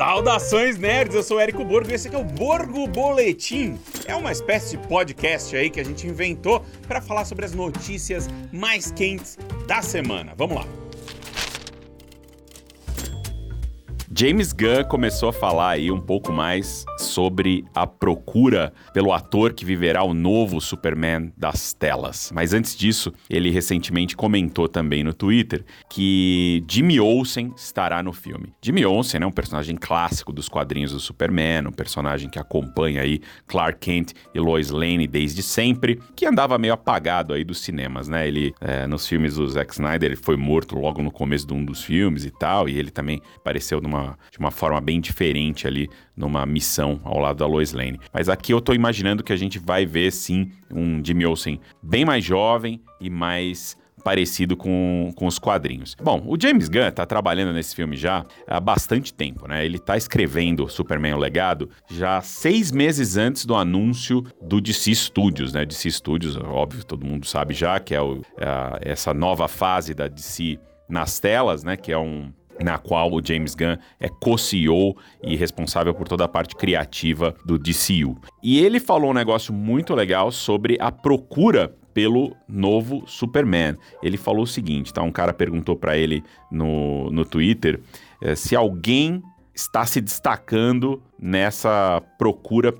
Saudações nerds, eu sou Érico Borgo e esse aqui é o Borgo Boletim. É uma espécie de podcast aí que a gente inventou para falar sobre as notícias mais quentes da semana. Vamos lá. James Gunn começou a falar aí um pouco mais sobre a procura pelo ator que viverá o novo Superman das telas. Mas antes disso, ele recentemente comentou também no Twitter que Jimmy Olsen estará no filme. Jimmy Olsen é um personagem clássico dos quadrinhos do Superman, um personagem que acompanha aí Clark Kent e Lois Lane desde sempre, que andava meio apagado aí dos cinemas, né? Ele, é, nos filmes do Zack Snyder, ele foi morto logo no começo de um dos filmes e tal, e ele também apareceu numa de uma forma bem diferente ali numa missão ao lado da Lois Lane. Mas aqui eu tô imaginando que a gente vai ver sim um Jimmy Olsen bem mais jovem e mais parecido com, com os quadrinhos. Bom, o James Gunn tá trabalhando nesse filme já há bastante tempo, né? Ele tá escrevendo Superman o Legado já seis meses antes do anúncio do DC Studios, né? DC Studios, óbvio, todo mundo sabe já que é o, é essa nova fase da DC nas telas, né? Que é um, na qual o James Gunn é co-CEO e responsável por toda a parte criativa do DCU. E ele falou um negócio muito legal sobre a procura pelo novo Superman. Ele falou o seguinte, tá? Um cara perguntou para ele no, no Twitter é, se alguém está se destacando nessa procura,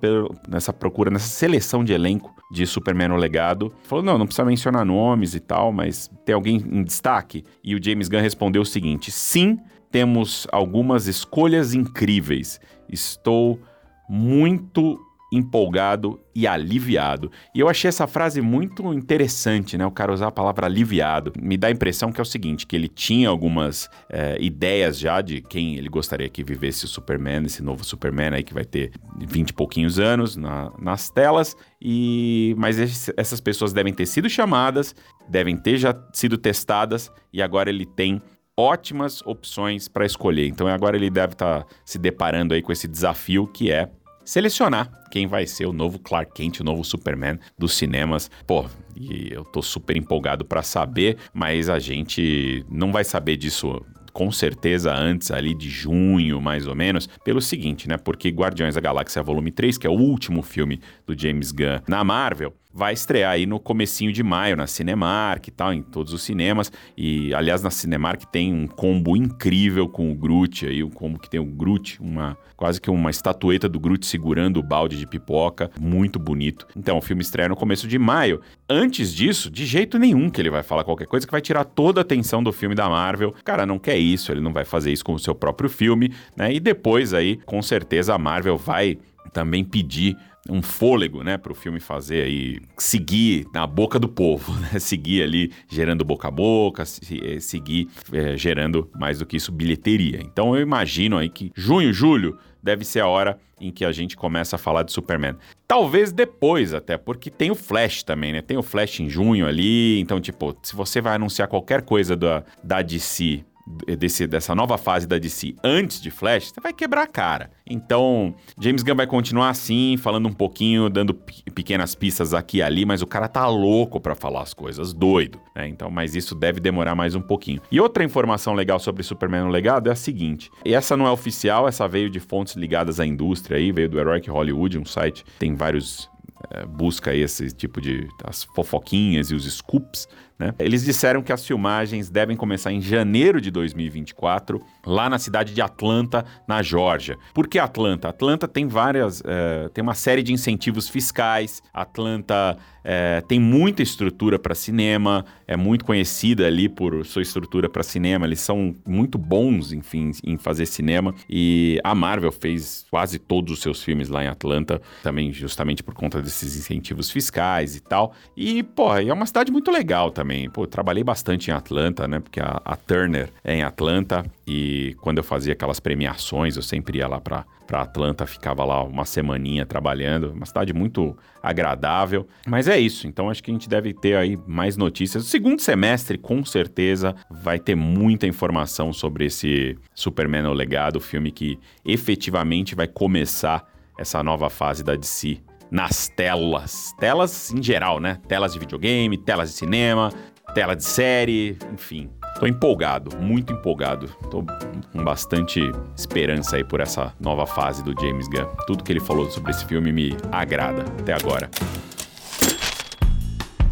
nessa procura, nessa seleção de elenco de Superman no legado. Falou, não, não precisa mencionar nomes e tal, mas tem alguém em destaque? E o James Gunn respondeu o seguinte: sim, temos algumas escolhas incríveis. Estou muito empolgado e aliviado. E eu achei essa frase muito interessante, né? O cara usar a palavra aliviado. Me dá a impressão que é o seguinte, que ele tinha algumas é, ideias já de quem ele gostaria que vivesse o Superman, esse novo Superman aí que vai ter 20 e pouquinhos anos na, nas telas. E mas esse, essas pessoas devem ter sido chamadas, devem ter já sido testadas e agora ele tem ótimas opções para escolher. Então agora ele deve estar tá se deparando aí com esse desafio que é selecionar quem vai ser o novo Clark Kent, o novo Superman dos cinemas. Pô, e eu tô super empolgado para saber, mas a gente não vai saber disso com certeza antes ali de junho, mais ou menos, pelo seguinte, né? Porque Guardiões da Galáxia Volume 3, que é o último filme do James Gunn na Marvel, vai estrear aí no comecinho de maio na Cinemark e tal, em todos os cinemas. E aliás, na Cinemark tem um combo incrível com o Groot aí, um combo que tem o Groot, uma quase que uma estatueta do Groot segurando o balde de pipoca, muito bonito. Então, o filme estreia no começo de maio. Antes disso, de jeito nenhum que ele vai falar qualquer coisa que vai tirar toda a atenção do filme da Marvel. O cara não quer isso, ele não vai fazer isso com o seu próprio filme, né? E depois aí, com certeza a Marvel vai também pedir um fôlego, né, para o filme fazer aí, seguir na boca do povo, né, seguir ali gerando boca a boca, eh, seguir é, gerando mais do que isso bilheteria. Então eu imagino aí que junho, julho deve ser a hora em que a gente começa a falar de Superman. Talvez depois até, porque tem o Flash também, né? Tem o Flash em junho ali, então tipo, se você vai anunciar qualquer coisa da, da DC desse, dessa nova fase da DC antes de Flash, você vai quebrar a cara. Então, James Gunn vai continuar assim, falando um pouquinho, dando pequenas pistas aqui e ali, mas o cara tá louco para falar as coisas, doido. Né? Então, mas isso deve demorar mais um pouquinho. E outra informação legal sobre Superman no legado é a seguinte: e essa não é oficial, essa veio de fontes ligadas à indústria aí, veio do Heroic Hollywood, um site tem vários é, busca esse tipo de as fofoquinhas e os scoops né? Eles disseram que as filmagens devem começar em janeiro de 2024, lá na cidade de Atlanta, na Geórgia. Por que Atlanta? Atlanta tem várias, é, tem uma série de incentivos fiscais. Atlanta é, tem muita estrutura para cinema, é muito conhecida ali por sua estrutura para cinema. Eles são muito bons, enfim, em fazer cinema. E a Marvel fez quase todos os seus filmes lá em Atlanta, também justamente por conta desses incentivos fiscais e tal. E, pô, é uma cidade muito legal também também. Pô, trabalhei bastante em Atlanta, né? Porque a, a, Turner é em Atlanta e quando eu fazia aquelas premiações, eu sempre ia lá para para Atlanta, ficava lá uma semaninha trabalhando, uma cidade muito agradável. Mas é isso, então acho que a gente deve ter aí mais notícias. O segundo semestre, com certeza, vai ter muita informação sobre esse Superman o Legado, filme que efetivamente vai começar essa nova fase da DC nas telas. Telas em geral, né? Telas de videogame, telas de cinema, tela de série, enfim. Tô empolgado, muito empolgado. Tô com bastante esperança aí por essa nova fase do James Gunn. Tudo que ele falou sobre esse filme me agrada até agora.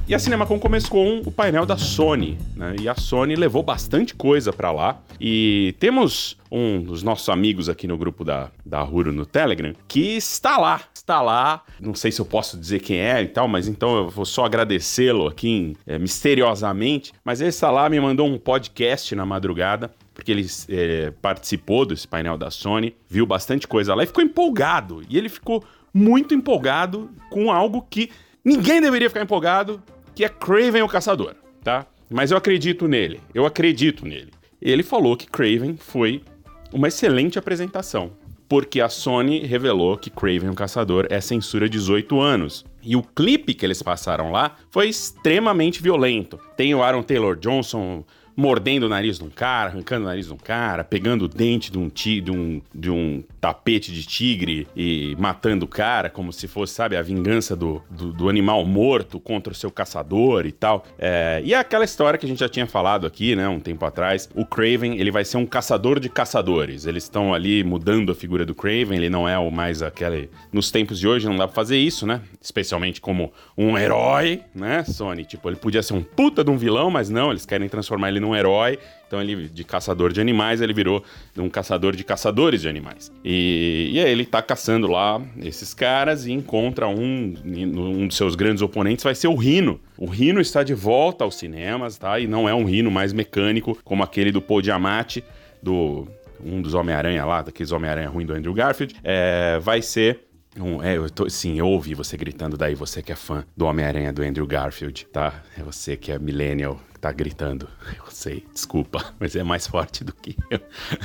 E a CinemaCon começou com o painel da Sony, né? E a Sony levou bastante coisa para lá. E temos um dos nossos amigos aqui no grupo da, da Huro no Telegram que está lá, está lá. Não sei se eu posso dizer quem é e tal, mas então eu vou só agradecê-lo aqui é, misteriosamente. Mas ele está lá, me mandou um podcast na madrugada porque ele é, participou desse painel da Sony, viu bastante coisa lá e ficou empolgado. E ele ficou muito empolgado com algo que ninguém deveria ficar empolgado, que é Craven o Caçador, tá? Mas eu acredito nele, eu acredito nele. Ele falou que Craven foi uma excelente apresentação, porque a Sony revelou que Craven o Caçador é censura 18 anos. E o clipe que eles passaram lá foi extremamente violento. Tem o Aaron Taylor Johnson mordendo o nariz de um cara, arrancando o nariz de um cara, pegando o dente de um, ti, de um, de um tapete de tigre e matando o cara, como se fosse, sabe, a vingança do, do, do animal morto contra o seu caçador e tal. É, e é aquela história que a gente já tinha falado aqui, né, um tempo atrás. O Craven, ele vai ser um caçador de caçadores. Eles estão ali mudando a figura do Craven, ele não é o mais aquele. Nos tempos de hoje não dá pra fazer isso, né? Especialmente como um herói, né, Sony? Tipo, ele podia ser um puta de um vilão, mas não, eles querem transformar ele num herói. Então ele, de caçador de animais, ele virou um caçador de caçadores de animais. E, e aí ele tá caçando lá esses caras e encontra um, um dos seus grandes oponentes, vai ser o Rino. O Rino está de volta aos cinemas, tá? E não é um Rino mais mecânico, como aquele do Paul Diamante, do um dos Homem-Aranha lá, daqueles Homem-Aranha ruim do Andrew Garfield. É, vai ser um, é, eu tô, sim, eu ouvi você gritando daí, você que é fã do Homem-Aranha do Andrew Garfield, tá? É você que é millennial tá gritando. Eu sei, desculpa, mas é mais forte do que eu.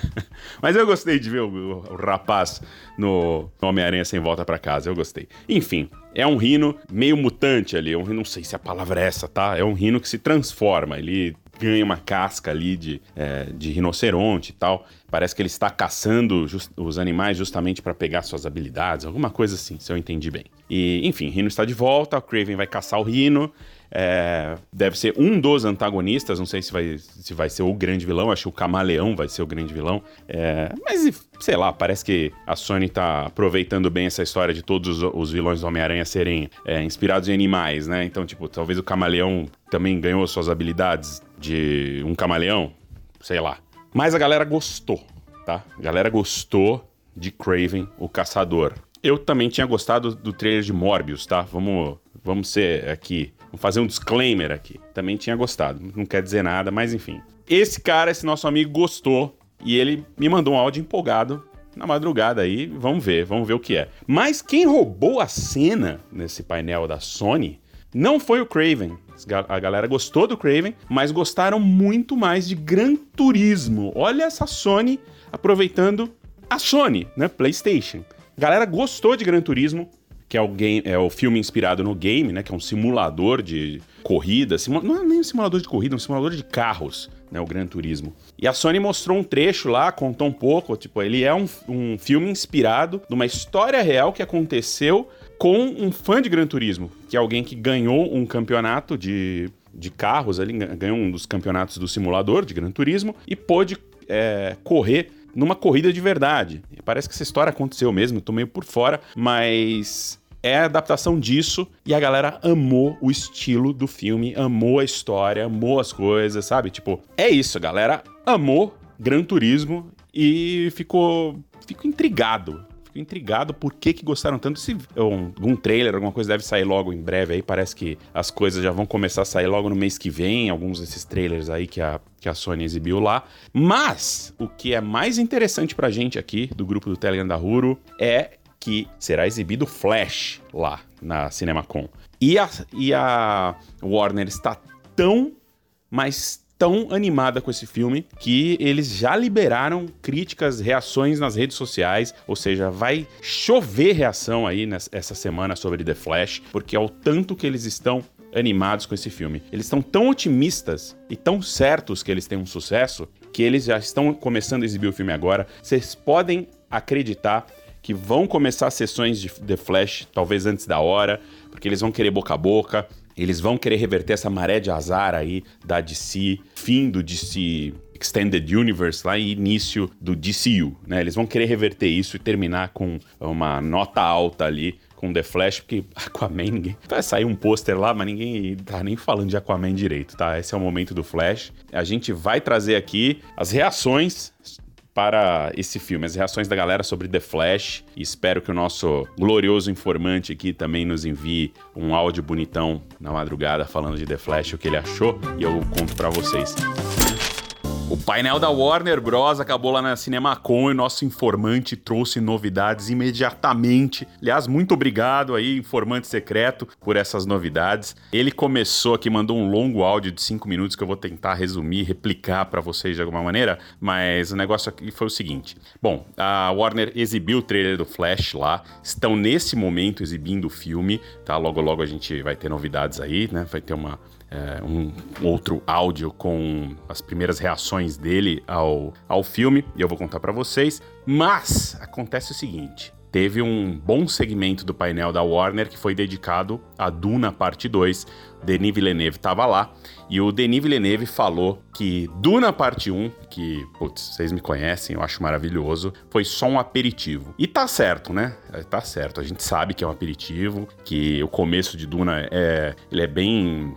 mas eu gostei de ver o, o, rapaz no Homem-Aranha sem volta para casa, eu gostei. Enfim, é um rino meio mutante ali, eu não sei se a palavra é essa, tá? É um rino que se transforma, ele ganha uma casca ali de, é, de rinoceronte e tal. Parece que ele está caçando os animais justamente para pegar suas habilidades, alguma coisa assim, se eu entendi bem. E, enfim, Rino está de volta, o Craven vai caçar o Rino. É, deve ser um dos antagonistas, não sei se vai, se vai ser o grande vilão, acho que o Camaleão vai ser o grande vilão. É, mas, sei lá, parece que a Sony tá aproveitando bem essa história de todos os, os vilões do Homem-Aranha serem é, inspirados em animais, né? Então, tipo, talvez o Camaleão também ganhou suas habilidades de um camaleão, sei lá. Mas a galera gostou, tá? A galera gostou de Craven, o Caçador. Eu também tinha gostado do trailer de Morbius, tá? Vamos, vamos ser aqui Vou fazer um disclaimer aqui. Também tinha gostado. Não quer dizer nada, mas enfim. Esse cara, esse nosso amigo, gostou. E ele me mandou um áudio empolgado na madrugada aí. Vamos ver, vamos ver o que é. Mas quem roubou a cena nesse painel da Sony não foi o Craven. A galera gostou do Craven, mas gostaram muito mais de Gran Turismo. Olha essa Sony aproveitando a Sony, né? PlayStation. A galera gostou de Gran Turismo, que é o, game, é o filme inspirado no game, né? Que é um simulador de corrida. Não é nem um simulador de corrida, é um simulador de carros, né? O Gran Turismo. E a Sony mostrou um trecho lá, contou um pouco. Tipo, ele é um, um filme inspirado numa história real que aconteceu com um fã de Gran Turismo, que é alguém que ganhou um campeonato de, de carros, ali, ganhou um dos campeonatos do simulador de Gran Turismo e pôde é, correr numa corrida de verdade. Parece que essa história aconteceu mesmo, tô meio por fora, mas é a adaptação disso e a galera amou o estilo do filme, amou a história, amou as coisas, sabe? Tipo, é isso, galera amou Gran Turismo e ficou, ficou intrigado. Fico intrigado por que, que gostaram tanto. Se um, trailer, alguma coisa deve sair logo em breve aí. Parece que as coisas já vão começar a sair logo no mês que vem. Alguns desses trailers aí que a, que a Sony exibiu lá. Mas o que é mais interessante pra gente aqui do grupo do Telegram da Huro é que será exibido Flash lá na CinemaCon. E a, e a Warner está tão, mas tão animada com esse filme que eles já liberaram críticas, reações nas redes sociais, ou seja, vai chover reação aí nessa semana sobre The Flash, porque é o tanto que eles estão animados com esse filme. Eles estão tão otimistas e tão certos que eles têm um sucesso que eles já estão começando a exibir o filme agora. Vocês podem acreditar que vão começar sessões de The Flash, talvez antes da hora, porque eles vão querer boca a boca. eles vão querer reverter essa maré de azar aí da DC, fim do DC Extended Universe lá e início do DCU, né? Eles vão querer reverter isso e terminar com uma nota alta ali com The Flash, porque Aquaman, ninguém. Vai sair um pôster lá, mas ninguém tá nem falando de Aquaman direito, tá? Esse é o momento do Flash. A gente vai trazer aqui as reações para esse filme, as reações da galera sobre The Flash. E espero que o nosso glorioso informante aqui também nos envie um áudio bonitão na madrugada falando de The Flash, o que ele achou, e eu conto para vocês. O painel da Warner Bros. acabou lá na CinemaCon e nosso informante trouxe novidades imediatamente. Aliás, muito obrigado aí, informante secreto, por essas novidades. Ele começou aqui, mandou um longo áudio de 5 minutos que eu vou tentar resumir, replicar para vocês de alguma maneira, mas o negócio aqui foi o seguinte. Bom, a Warner exibiu o trailer do Flash lá, estão nesse momento exibindo o filme, tá? Logo logo a gente vai ter novidades aí, né? Vai ter uma é, um outro áudio com as primeiras reações dele ao, ao filme, e eu vou contar para vocês. Mas acontece o seguinte: teve um bom segmento do painel da Warner que foi dedicado a Duna Parte 2. Denis Villeneuve estava lá e o Denis Villeneuve falou que Duna Parte 1, que, putz, vocês me conhecem, eu acho maravilhoso, foi só um aperitivo. E tá certo, né? É, tá certo. A gente sabe que é um aperitivo, que o começo de Duna é, ele é bem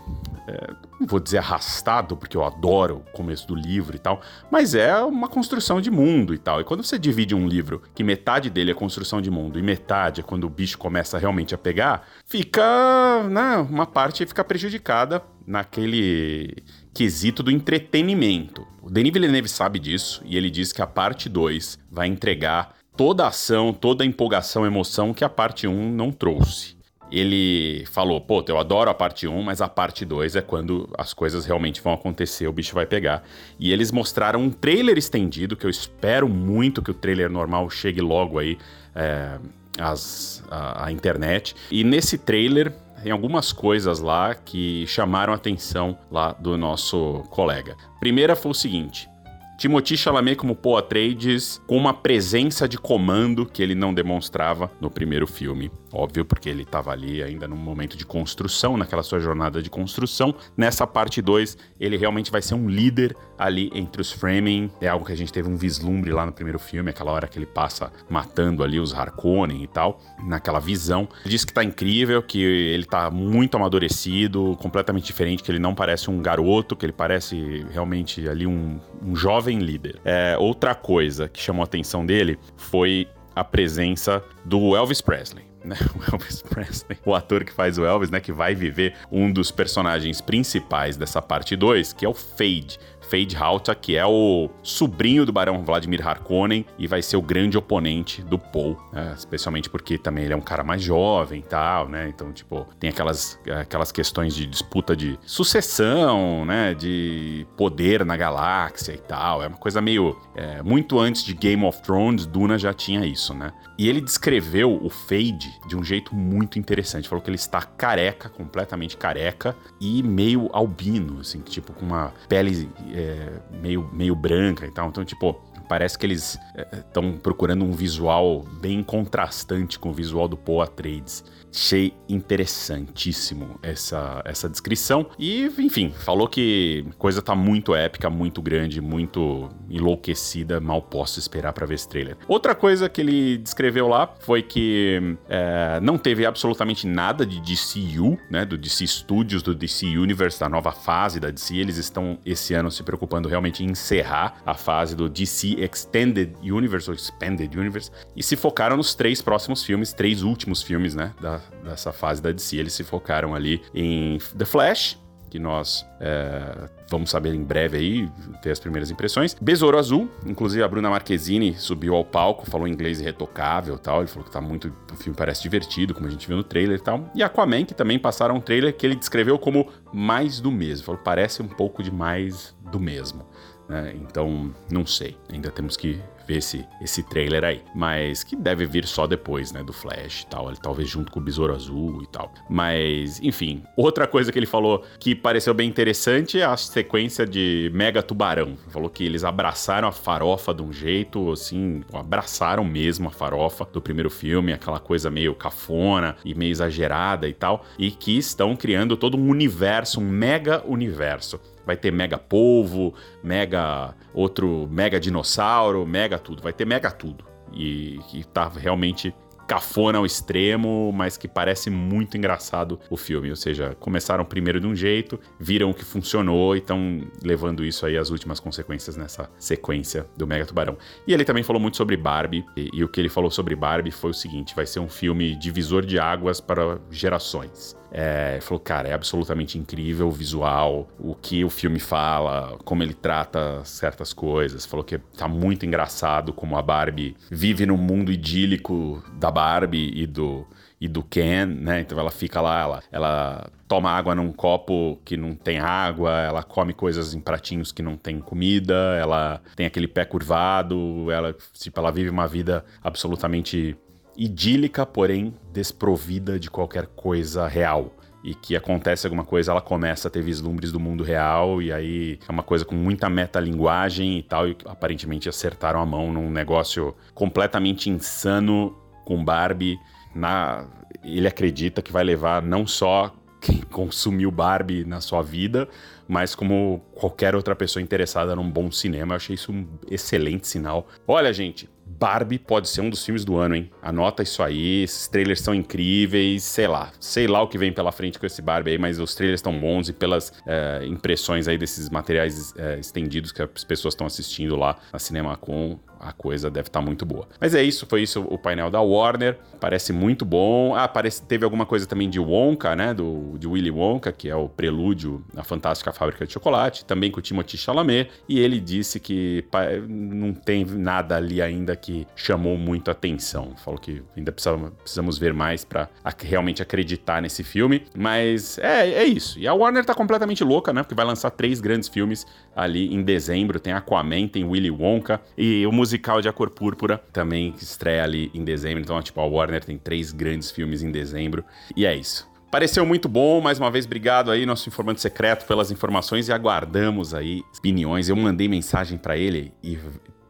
é, não vou dizer arrastado, porque eu adoro o começo do livro e tal, mas é uma construção de mundo e tal. E quando você divide um livro que metade dele é construção de mundo e metade é quando o bicho começa realmente a pegar, fica, né, uma parte fica prejudicada naquele quesito do entretenimento. O Denis Villeneuve sabe disso e ele diz que a parte 2 vai entregar toda a ação, toda a empolgação, emoção que a parte 1 não trouxe ele falou: pô, eu adoro a parte 1, mas a parte 2 é quando as coisas realmente vão acontecer, o bicho vai pegar. E eles mostraram um trailer estendido, que eu espero muito que o trailer normal chegue logo aí é, às, à, à internet. E nesse trailer tem algumas coisas lá que chamaram a atenção lá do nosso colega. Primeira foi o seguinte: Timothy Chalamet como Paul Atreides com uma presença de comando que ele não demonstrava no primeiro filme. Óbvio, porque ele estava ali ainda num momento de construção, naquela sua jornada de construção. Nessa parte 2, ele realmente vai ser um líder ali entre os Framing. É algo que a gente teve um vislumbre lá no primeiro filme, aquela hora que ele passa matando ali os Harkonnen e tal, naquela visão. Ele diz que tá incrível, que ele tá muito amadurecido, completamente diferente, que ele não parece um garoto, que ele parece realmente ali um, um jovem líder. É, outra coisa que chamou a atenção dele foi a presença do Elvis Presley né? O Elvis Presley, o ator que faz o Elvis, né? Que vai viver um dos personagens principais dessa parte 2, que é o Fade. Fade Hauta, que é o sobrinho do Barão Vladimir Harkonnen e vai ser o grande oponente do Paul, né? especialmente porque também ele é um cara mais jovem e tal, né? Então, tipo, tem aquelas, aquelas questões de disputa de sucessão, né? De poder na galáxia e tal. É uma coisa meio. É, muito antes de Game of Thrones, Duna já tinha isso, né? E ele descreveu o Fade de um jeito muito interessante. Falou que ele está careca, completamente careca e meio albino, assim, tipo, com uma pele é, meio, meio branca e tal. Então, tipo, parece que eles estão é, procurando um visual bem contrastante com o visual do Poa Trades. Achei interessantíssimo essa, essa descrição. E, enfim, falou que coisa tá muito épica, muito grande, muito enlouquecida. Mal posso esperar para ver esse trailer. Outra coisa que ele descreveu lá foi que é, não teve absolutamente nada de DCU, né? Do DC Studios, do DC Universe, da nova fase da DC. Eles estão esse ano se preocupando realmente em encerrar a fase do DC Extended Universe ou Expanded Universe e se focaram nos três próximos filmes, três últimos filmes, né? Da, dessa fase da DC. Eles se focaram ali em The Flash, que nós é, vamos saber em breve aí, ter as primeiras impressões. Besouro Azul, inclusive a Bruna Marquezine subiu ao palco, falou inglês irretocável tal, ele falou que tá muito, o filme parece divertido, como a gente viu no trailer e tal. E Aquaman, que também passaram um trailer que ele descreveu como mais do mesmo, falou parece um pouco de mais do mesmo. Né? Então, não sei, ainda temos que ver esse, esse trailer aí. Mas que deve vir só depois, né? Do Flash e tal. Ele, talvez junto com o Besouro Azul e tal. Mas, enfim. Outra coisa que ele falou que pareceu bem interessante é a sequência de Mega Tubarão. Falou que eles abraçaram a farofa de um jeito, assim, abraçaram mesmo a farofa do primeiro filme, aquela coisa meio cafona e meio exagerada e tal. E que estão criando todo um universo, um mega universo vai ter mega polvo, mega outro mega dinossauro, mega tudo, vai ter mega tudo. E que tá realmente cafona ao extremo, mas que parece muito engraçado o filme. Ou seja, começaram primeiro de um jeito, viram que funcionou e estão levando isso aí às últimas consequências nessa sequência do Mega Tubarão. E ele também falou muito sobre Barbie, e, e o que ele falou sobre Barbie foi o seguinte: vai ser um filme divisor de águas para gerações. É, falou, cara, é absolutamente incrível o visual, o que o filme fala, como ele trata certas coisas. Falou que tá muito engraçado como a Barbie vive no mundo idílico da Barbie e do, e do Ken, né? Então ela fica lá, ela, ela toma água num copo que não tem água, ela come coisas em pratinhos que não tem comida, ela tem aquele pé curvado, ela, tipo, ela vive uma vida absolutamente idílica, porém desprovida de qualquer coisa real. E que acontece alguma coisa, ela começa a ter vislumbres do mundo real, e aí é uma coisa com muita metalinguagem e tal, e aparentemente acertaram a mão num negócio completamente insano com Barbie. Na... Ele acredita que vai levar não só quem consumiu Barbie na sua vida, mas como qualquer outra pessoa interessada num bom cinema. Eu achei isso um excelente sinal. Olha, gente, Barbie pode ser um dos filmes do ano, hein? Anota isso aí, esses trailers são incríveis, sei lá. Sei lá o que vem pela frente com esse Barbie aí, mas os trailers estão bons e pelas é, impressões aí desses materiais é, estendidos que as pessoas estão assistindo lá na Cinema Com, a coisa deve estar tá muito boa. Mas é isso, foi isso o painel da Warner. Parece muito bom. Ah, parece teve alguma coisa também de Wonka, né? Do, de Willy Wonka, que é o prelúdio à Fantástica Fábrica de Chocolate, também com o Timothy Chalamet. E ele disse que não tem nada ali ainda que chamou muito atenção. Falou que ainda precisamos, precisamos ver mais para realmente acreditar nesse filme. Mas é, é isso. E a Warner tá completamente louca, né? Porque vai lançar três grandes filmes ali em dezembro. Tem Aquaman, tem Willy Wonka e o musical de A Cor Púrpura também estreia ali em dezembro. Então, tipo, a Warner tem três grandes filmes em dezembro. E é isso. Pareceu muito bom, mais uma vez, obrigado aí, nosso informante secreto, pelas informações e aguardamos aí opiniões. Eu mandei mensagem para ele e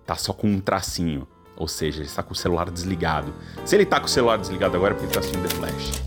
tá só com um tracinho. Ou seja, ele está com o celular desligado. Se ele tá com o celular desligado agora é porque ele tá assistindo The Flash.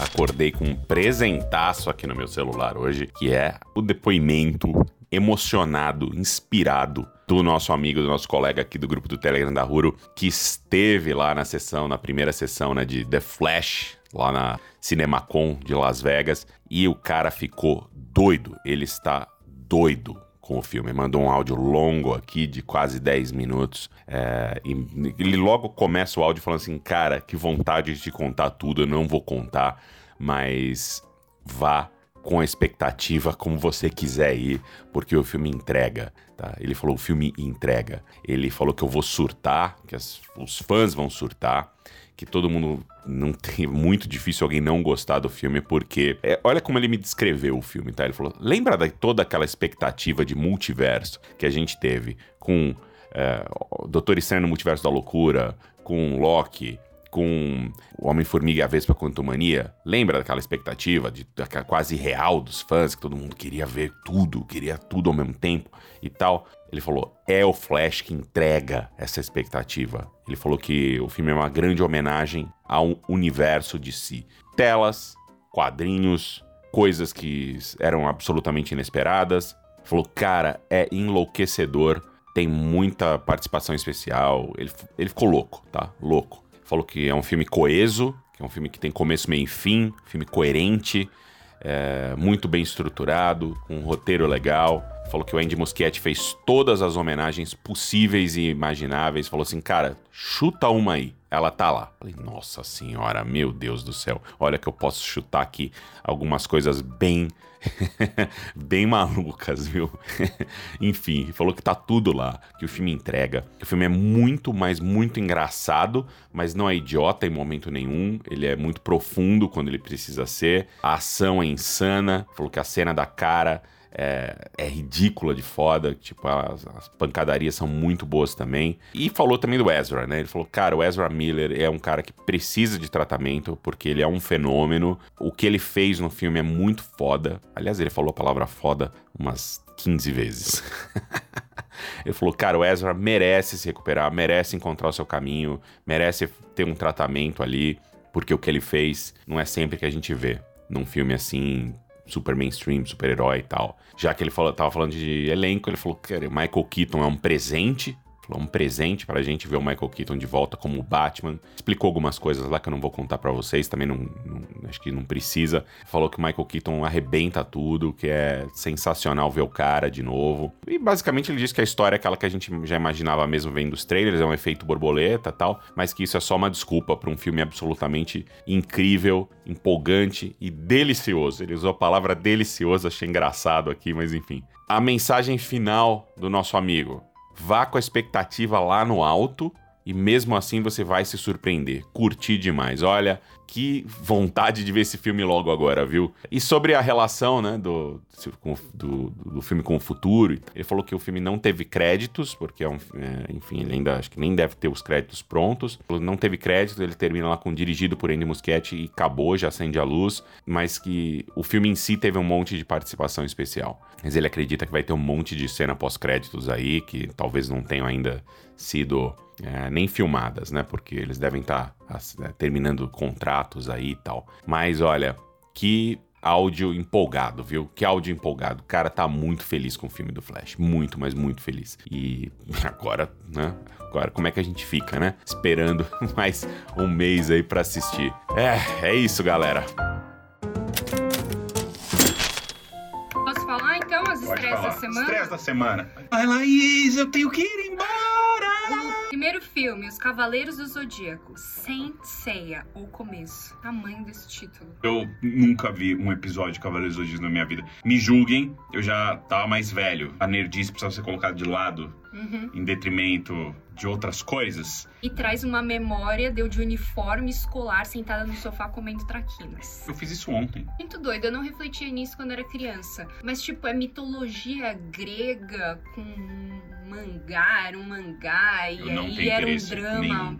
Acordei com um presentaço aqui no meu celular hoje, que é o depoimento emocionado, inspirado do nosso amigo, do nosso colega aqui do grupo do Telegram da Ruro, que esteve lá na sessão, na primeira sessão, né, de The Flash, lá na CinemaCon de Las Vegas, e o cara ficou doido. Ele está doido com o filme. Mandou um áudio longo aqui de quase 10 minutos. É, e ele logo começa o áudio falando assim: Cara, que vontade de te contar tudo, eu não vou contar, mas vá com a expectativa como você quiser ir, porque o filme entrega, tá? Ele falou o filme entrega. Ele falou que eu vou surtar, que as, os fãs vão surtar, que todo mundo não tem muito difícil alguém não gostar do filme, porque é, olha como ele me descreveu o filme, tá? Ele falou: lembra de toda aquela expectativa de multiverso que a gente teve com é, Doutor Estranho no Multiverso da Loucura, com Loki, com o Homem-Formiga e a Vespa Quantumania, lembra daquela expectativa de daquela quase real dos fãs, que todo mundo queria ver tudo, queria tudo ao mesmo tempo e tal. Ele falou: é o Flash que entrega essa expectativa. Ele falou que o filme é uma grande homenagem ao universo de si. Telas, quadrinhos, coisas que eram absolutamente inesperadas. Ele falou: cara, é enlouquecedor. Tem muita participação especial. Ele, ele ficou louco, tá? Louco. Falou que é um filme coeso, que é um filme que tem começo, meio e fim, filme coerente, é, muito bem estruturado, com um roteiro legal. Falou que o Andy Muschietti fez todas as homenagens possíveis e imagináveis. Falou assim, cara, chuta uma aí. Ela tá lá. Falei, nossa senhora, meu Deus do céu. Olha que eu posso chutar aqui algumas coisas bem bem malucas, viu? Enfim, falou que tá tudo lá, que o filme entrega, que o filme é muito, mas muito engraçado, mas não é idiota em momento nenhum, ele é muito profundo quando ele precisa ser, a ação é insana, falou que a cena da cara é, é ridícula de foda. Tipo, as, as, pancadarias são muito boas também. E falou também do Ezra, né? Ele falou, cara, o Ezra Miller é um cara que precisa de tratamento porque ele é um fenômeno. O que ele fez no filme é muito foda. Aliás, ele falou a palavra foda umas 15 vezes. Ele falou, cara, o Ezra merece se recuperar, merece encontrar o seu caminho, merece ter um tratamento ali, porque o que ele fez não é sempre que a gente vê num filme assim, super mainstream, super herói e tal. Já que ele falou, tava falando de elenco, ele falou que Michael Keaton é um presente um presente pra gente ver o Michael Keaton de volta como Batman. Explicou algumas coisas lá que eu não vou contar para vocês, também não, não, acho que não precisa. Falou que o Michael Keaton arrebenta tudo, que é sensacional ver o cara de novo. E basicamente ele disse que a história é aquela que a gente já imaginava mesmo vendo os trailers, é um efeito borboleta tal, mas que isso é só uma desculpa para um filme absolutamente incrível, empolgante e delicioso. Ele usou a palavra delicioso, achei engraçado aqui, mas enfim. A mensagem final do nosso amigo. Vá com a expectativa lá no alto e mesmo assim você vai se surpreender. Curti demais. Olha, que vontade de ver esse filme logo agora, viu? E sobre a relação, né, do, do, do filme com o futuro, ele falou que o filme não teve créditos, porque é um, é, enfim, ele ainda acho que nem deve ter os créditos prontos. Não teve crédito, ele termina lá com dirigido por Andy Muschietti e acabou, já acende a luz, mas que o filme em si teve um monte de participação especial. Mas ele acredita que vai ter um monte de cena pós-créditos aí, que talvez não tenham ainda sido é, nem filmadas, né? Porque eles devem estar tá, terminando contratos aí e tal. Mas olha, que áudio empolgado, viu? Que áudio empolgado. O cara tá muito feliz com o filme do Flash. Muito, mas muito feliz. E agora, né? Agora, como é que a gente fica, né? Esperando mais um mês aí para assistir. É, é isso, galera. Posso falar então as estreias da semana? Estreias da semana. Ai, Laís, eu tenho que ir! Primeiro filme, Os Cavaleiros do Zodíaco. Saint Seiya, o começo. Tamanho desse título. Eu nunca vi um episódio de Cavaleiros do Zodíaco na minha vida. Me julguem, eu já tava mais velho. A nerdice precisava ser colocada de lado. Uhum. Em detrimento de outras coisas. E traz uma memória de eu de uniforme escolar sentada no sofá comendo traquinas. Eu fiz isso ontem. Muito doido, eu não refletia nisso quando era criança. Mas, tipo, é mitologia grega com mangá, era um mangá, e aí era um drama. Nenhum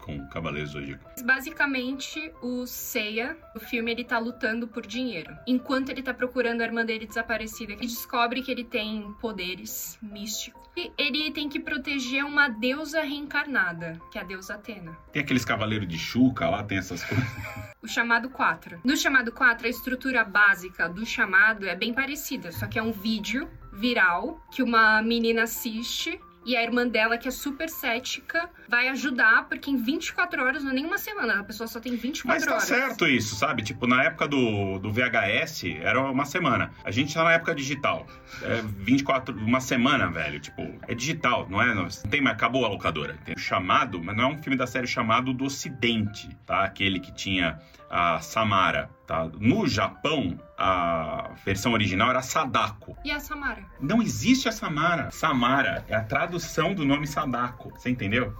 com Cavaleiros Zodíaco. Basicamente, o Seiya, o filme, ele tá lutando por dinheiro. Enquanto ele tá procurando a irmã dele desaparecida, e descobre que ele tem poderes místicos. E ele tem que proteger uma deusa reencarnada, que é a deusa Atena. Tem aqueles cavaleiros de Chuca lá, tem essas coisas. o chamado 4. No chamado 4, a estrutura básica do chamado é bem parecida, só que é um vídeo viral que uma menina assiste e a irmã dela, que é super cética, vai ajudar, porque em 24 horas, não é nem uma semana, a pessoa só tem 24 Mas tá horas. Mas tá certo isso, sabe? Tipo, na época do, do VHS, era uma semana. A gente tá na época digital. É 24, uma semana, velho. Tipo, é digital, não é? Não tem mais, acabou a locadora. Tem o chamado, mas não é um filme da série chamado do Ocidente, tá? Aquele que tinha a Samara, No Japão, a versão original era Sadako. E a Samara? Não existe a Samara. Samara é a tradução do nome Sadako. Você entendeu?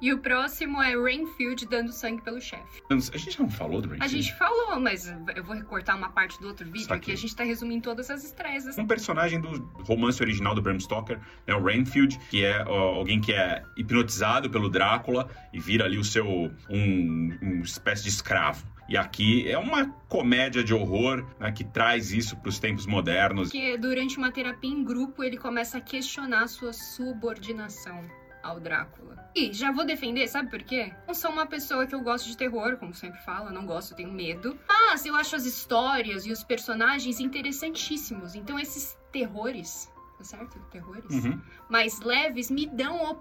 E o próximo é Rainfield dando sangue pelo chefe. A gente não falou do Rainfield? A gente falou, mas eu vou recortar uma parte do outro vídeo que a gente tá resumindo todas as estreias. Um personagem do romance original do Bram Stoker é o Rainfield, que é ó, alguém que é hipnotizado pelo Drácula e vira ali o seu um, uma espécie de escravo. E aqui é uma comédia de horror né, que traz isso para os tempos modernos. Que durante uma terapia em grupo ele começa a questionar sua subordinação ao Drácula. E já vou defender, sabe por quê? Não sou uma pessoa que eu gosto de terror, como sempre falo, eu não gosto, eu tenho medo. Mas eu acho as histórias e os personagens interessantíssimos. Então esses terrores, tá certo? Terrores uhum. mais leves me dão o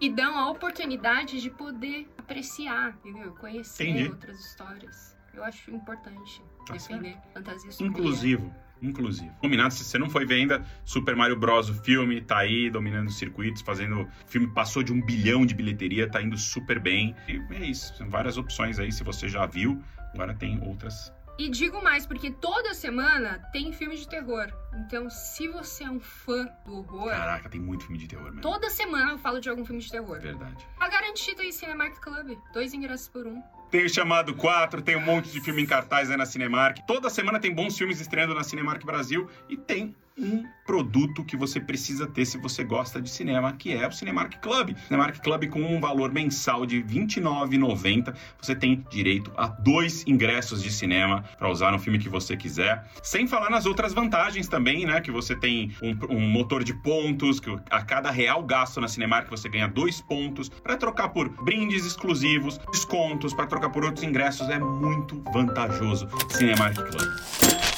e dão a oportunidade de poder apreciar, entendeu? Conhecer Entendi. outras histórias. Eu acho importante tá defender certo. fantasia Inclusivo. Inclusive. Combinado, se você não foi ver ainda, Super Mario Bros. o filme tá aí, dominando os circuitos, fazendo. O filme passou de um bilhão de bilheteria, tá indo super bem. E é isso. São várias opções aí, se você já viu. Agora tem outras e digo mais, porque toda semana tem filme de terror. Então, se você é um fã do horror. Caraca, tem muito filme de terror mesmo. Toda semana eu falo de algum filme de terror. Verdade. Tá garantido aí Cinemark Club. Dois ingressos por um. Tem o Chamado 4, tem um monte de filme em cartaz aí na Cinemark. Toda semana tem bons filmes estreando na Cinemark Brasil e tem um produto que você precisa ter se você gosta de cinema, que é o Cinemark Club. Cinemark Club com um valor mensal de R$ 29,90, você tem direito a dois ingressos de cinema para usar no filme que você quiser. Sem falar nas outras vantagens também, né? Que você tem um, um motor de pontos, que a cada real gasto na Cinemark você ganha dois pontos para trocar por brindes exclusivos, descontos, para trocar por outros ingressos. É muito vantajoso. Cinemark Club.